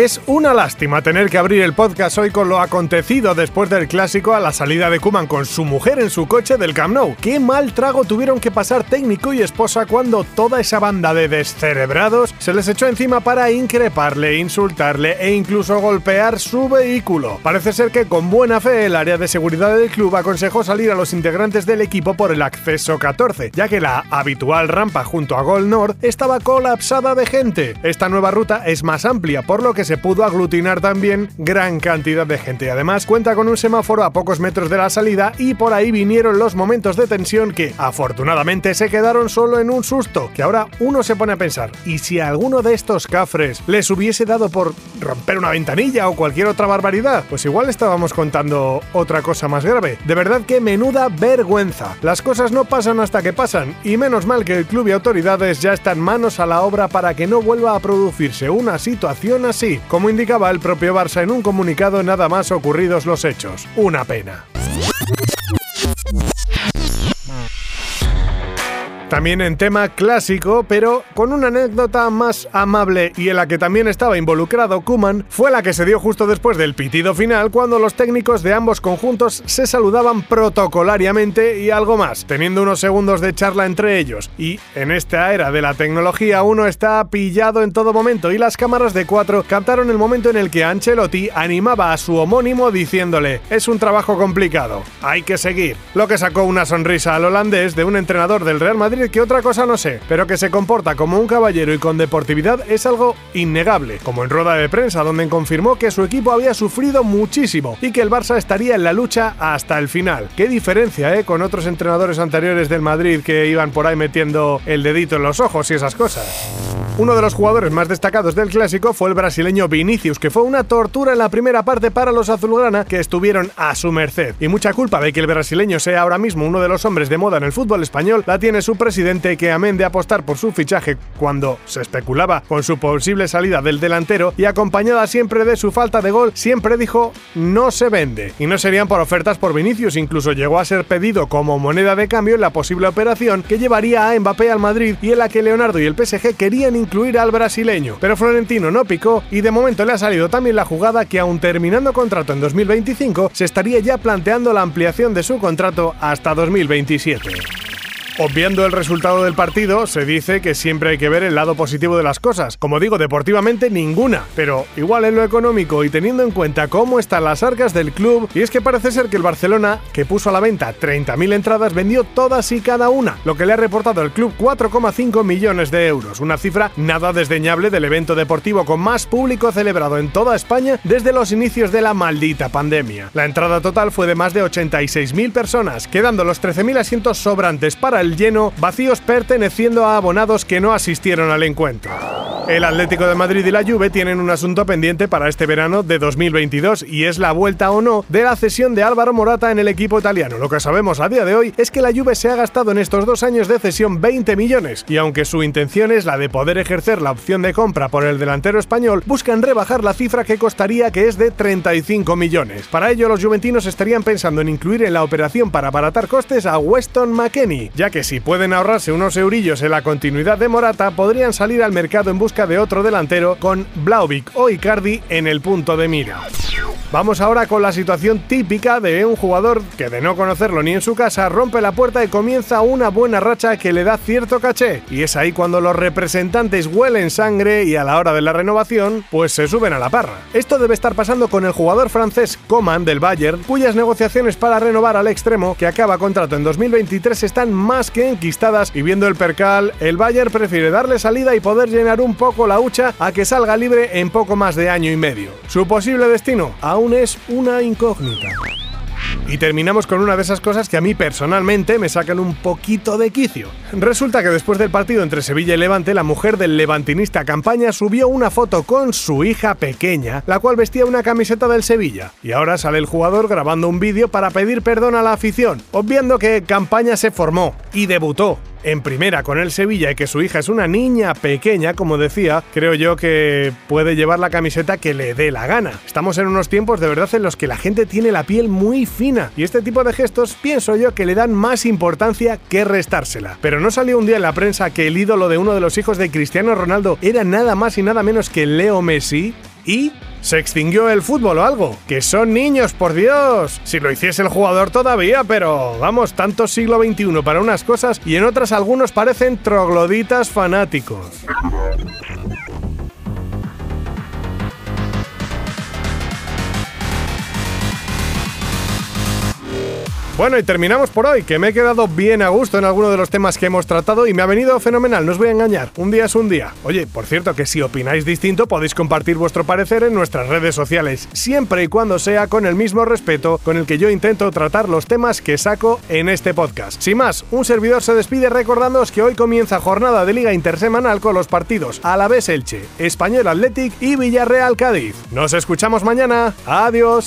Es una lástima tener que abrir el podcast hoy con lo acontecido después del clásico a la salida de Kuman con su mujer en su coche del Camp Nou. Qué mal trago tuvieron que pasar técnico y esposa cuando toda esa banda de descerebrados se les echó encima para increparle, insultarle e incluso golpear su vehículo. Parece ser que con buena fe el área de seguridad del club aconsejó salir a los integrantes del equipo por el acceso 14, ya que la habitual rampa junto a Gol North estaba colapsada de gente. Esta nueva ruta es más amplia, por lo que se pudo aglutinar también gran cantidad de gente. Además, cuenta con un semáforo a pocos metros de la salida y por ahí vinieron los momentos de tensión que, afortunadamente, se quedaron solo en un susto. Que ahora uno se pone a pensar, ¿y si alguno de estos cafres les hubiese dado por romper una ventanilla o cualquier otra barbaridad? Pues igual estábamos contando otra cosa más grave. De verdad que menuda vergüenza. Las cosas no pasan hasta que pasan, y menos mal que el club y autoridades ya están manos a la obra para que no vuelva a producirse una situación así como indicaba el propio Barça en un comunicado nada más ocurridos los hechos. Una pena. También en tema clásico, pero con una anécdota más amable y en la que también estaba involucrado Kuman, fue la que se dio justo después del pitido final cuando los técnicos de ambos conjuntos se saludaban protocolariamente y algo más, teniendo unos segundos de charla entre ellos. Y en esta era de la tecnología uno está pillado en todo momento y las cámaras de cuatro captaron el momento en el que Ancelotti animaba a su homónimo diciéndole, es un trabajo complicado, hay que seguir, lo que sacó una sonrisa al holandés de un entrenador del Real Madrid que otra cosa no sé, pero que se comporta como un caballero y con deportividad es algo innegable, como en rueda de prensa donde confirmó que su equipo había sufrido muchísimo y que el Barça estaría en la lucha hasta el final. Qué diferencia, ¿eh? Con otros entrenadores anteriores del Madrid que iban por ahí metiendo el dedito en los ojos y esas cosas. Uno de los jugadores más destacados del clásico fue el brasileño Vinicius, que fue una tortura en la primera parte para los azulgrana que estuvieron a su merced. Y mucha culpa de que el brasileño sea ahora mismo uno de los hombres de moda en el fútbol español la tiene su presidente que amén de apostar por su fichaje cuando se especulaba con su posible salida del delantero y acompañada siempre de su falta de gol, siempre dijo no se vende. Y no serían por ofertas por Vinicius, incluso llegó a ser pedido como moneda de cambio en la posible operación que llevaría a Mbappé al Madrid y en la que Leonardo y el PSG querían incluir al brasileño. Pero Florentino no picó y de momento le ha salido también la jugada que aún terminando contrato en 2025 se estaría ya planteando la ampliación de su contrato hasta 2027. Obviando el resultado del partido, se dice que siempre hay que ver el lado positivo de las cosas. Como digo, deportivamente ninguna, pero igual en lo económico y teniendo en cuenta cómo están las arcas del club, y es que parece ser que el Barcelona, que puso a la venta 30.000 entradas, vendió todas y cada una, lo que le ha reportado el club 4,5 millones de euros, una cifra nada desdeñable del evento deportivo con más público celebrado en toda España desde los inicios de la maldita pandemia. La entrada total fue de más de 86.000 personas, quedando los 13.000 asientos sobrantes para el lleno, vacíos perteneciendo a abonados que no asistieron al encuentro. El Atlético de Madrid y la Juve tienen un asunto pendiente para este verano de 2022 y es la vuelta o no de la cesión de Álvaro Morata en el equipo italiano. Lo que sabemos a día de hoy es que la Juve se ha gastado en estos dos años de cesión 20 millones y aunque su intención es la de poder ejercer la opción de compra por el delantero español, buscan rebajar la cifra que costaría que es de 35 millones. Para ello los juventinos estarían pensando en incluir en la operación para abaratar costes a Weston McKenney, ya que si pueden ahorrarse unos eurillos en la continuidad de Morata, podrían salir al mercado en busca de otro delantero con Blauvik o Icardi en el punto de mira. Vamos ahora con la situación típica de un jugador que de no conocerlo ni en su casa rompe la puerta y comienza una buena racha que le da cierto caché. Y es ahí cuando los representantes huelen sangre y a la hora de la renovación, pues se suben a la parra. Esto debe estar pasando con el jugador francés Coman del Bayern, cuyas negociaciones para renovar al extremo, que acaba contrato en 2023, están más que enquistadas y viendo el percal, el Bayern prefiere darle salida y poder llenar un poco la hucha a que salga libre en poco más de año y medio. Su posible destino, aún es una incógnita. Y terminamos con una de esas cosas que a mí personalmente me sacan un poquito de quicio. Resulta que después del partido entre Sevilla y Levante, la mujer del levantinista Campaña subió una foto con su hija pequeña, la cual vestía una camiseta del Sevilla. Y ahora sale el jugador grabando un vídeo para pedir perdón a la afición, obviando que Campaña se formó y debutó en primera con el Sevilla y que su hija es una niña pequeña, como decía, creo yo que puede llevar la camiseta que le dé la gana. Estamos en unos tiempos de verdad en los que la gente tiene la piel muy fina y este tipo de gestos pienso yo que le dan más importancia que restársela. Pero no salió un día en la prensa que el ídolo de uno de los hijos de Cristiano Ronaldo era nada más y nada menos que Leo Messi y se extinguió el fútbol o algo. Que son niños, por Dios. Si lo hiciese el jugador todavía, pero vamos, tanto siglo XXI para unas cosas y en otras algunos parecen trogloditas fanáticos. Bueno, y terminamos por hoy, que me he quedado bien a gusto en alguno de los temas que hemos tratado y me ha venido fenomenal, no os voy a engañar. Un día es un día. Oye, por cierto, que si opináis distinto podéis compartir vuestro parecer en nuestras redes sociales, siempre y cuando sea con el mismo respeto con el que yo intento tratar los temas que saco en este podcast. Sin más, un servidor se despide recordándoos que hoy comienza jornada de liga intersemanal con los partidos Alavés Elche, Español Athletic y Villarreal Cádiz. Nos escuchamos mañana. Adiós.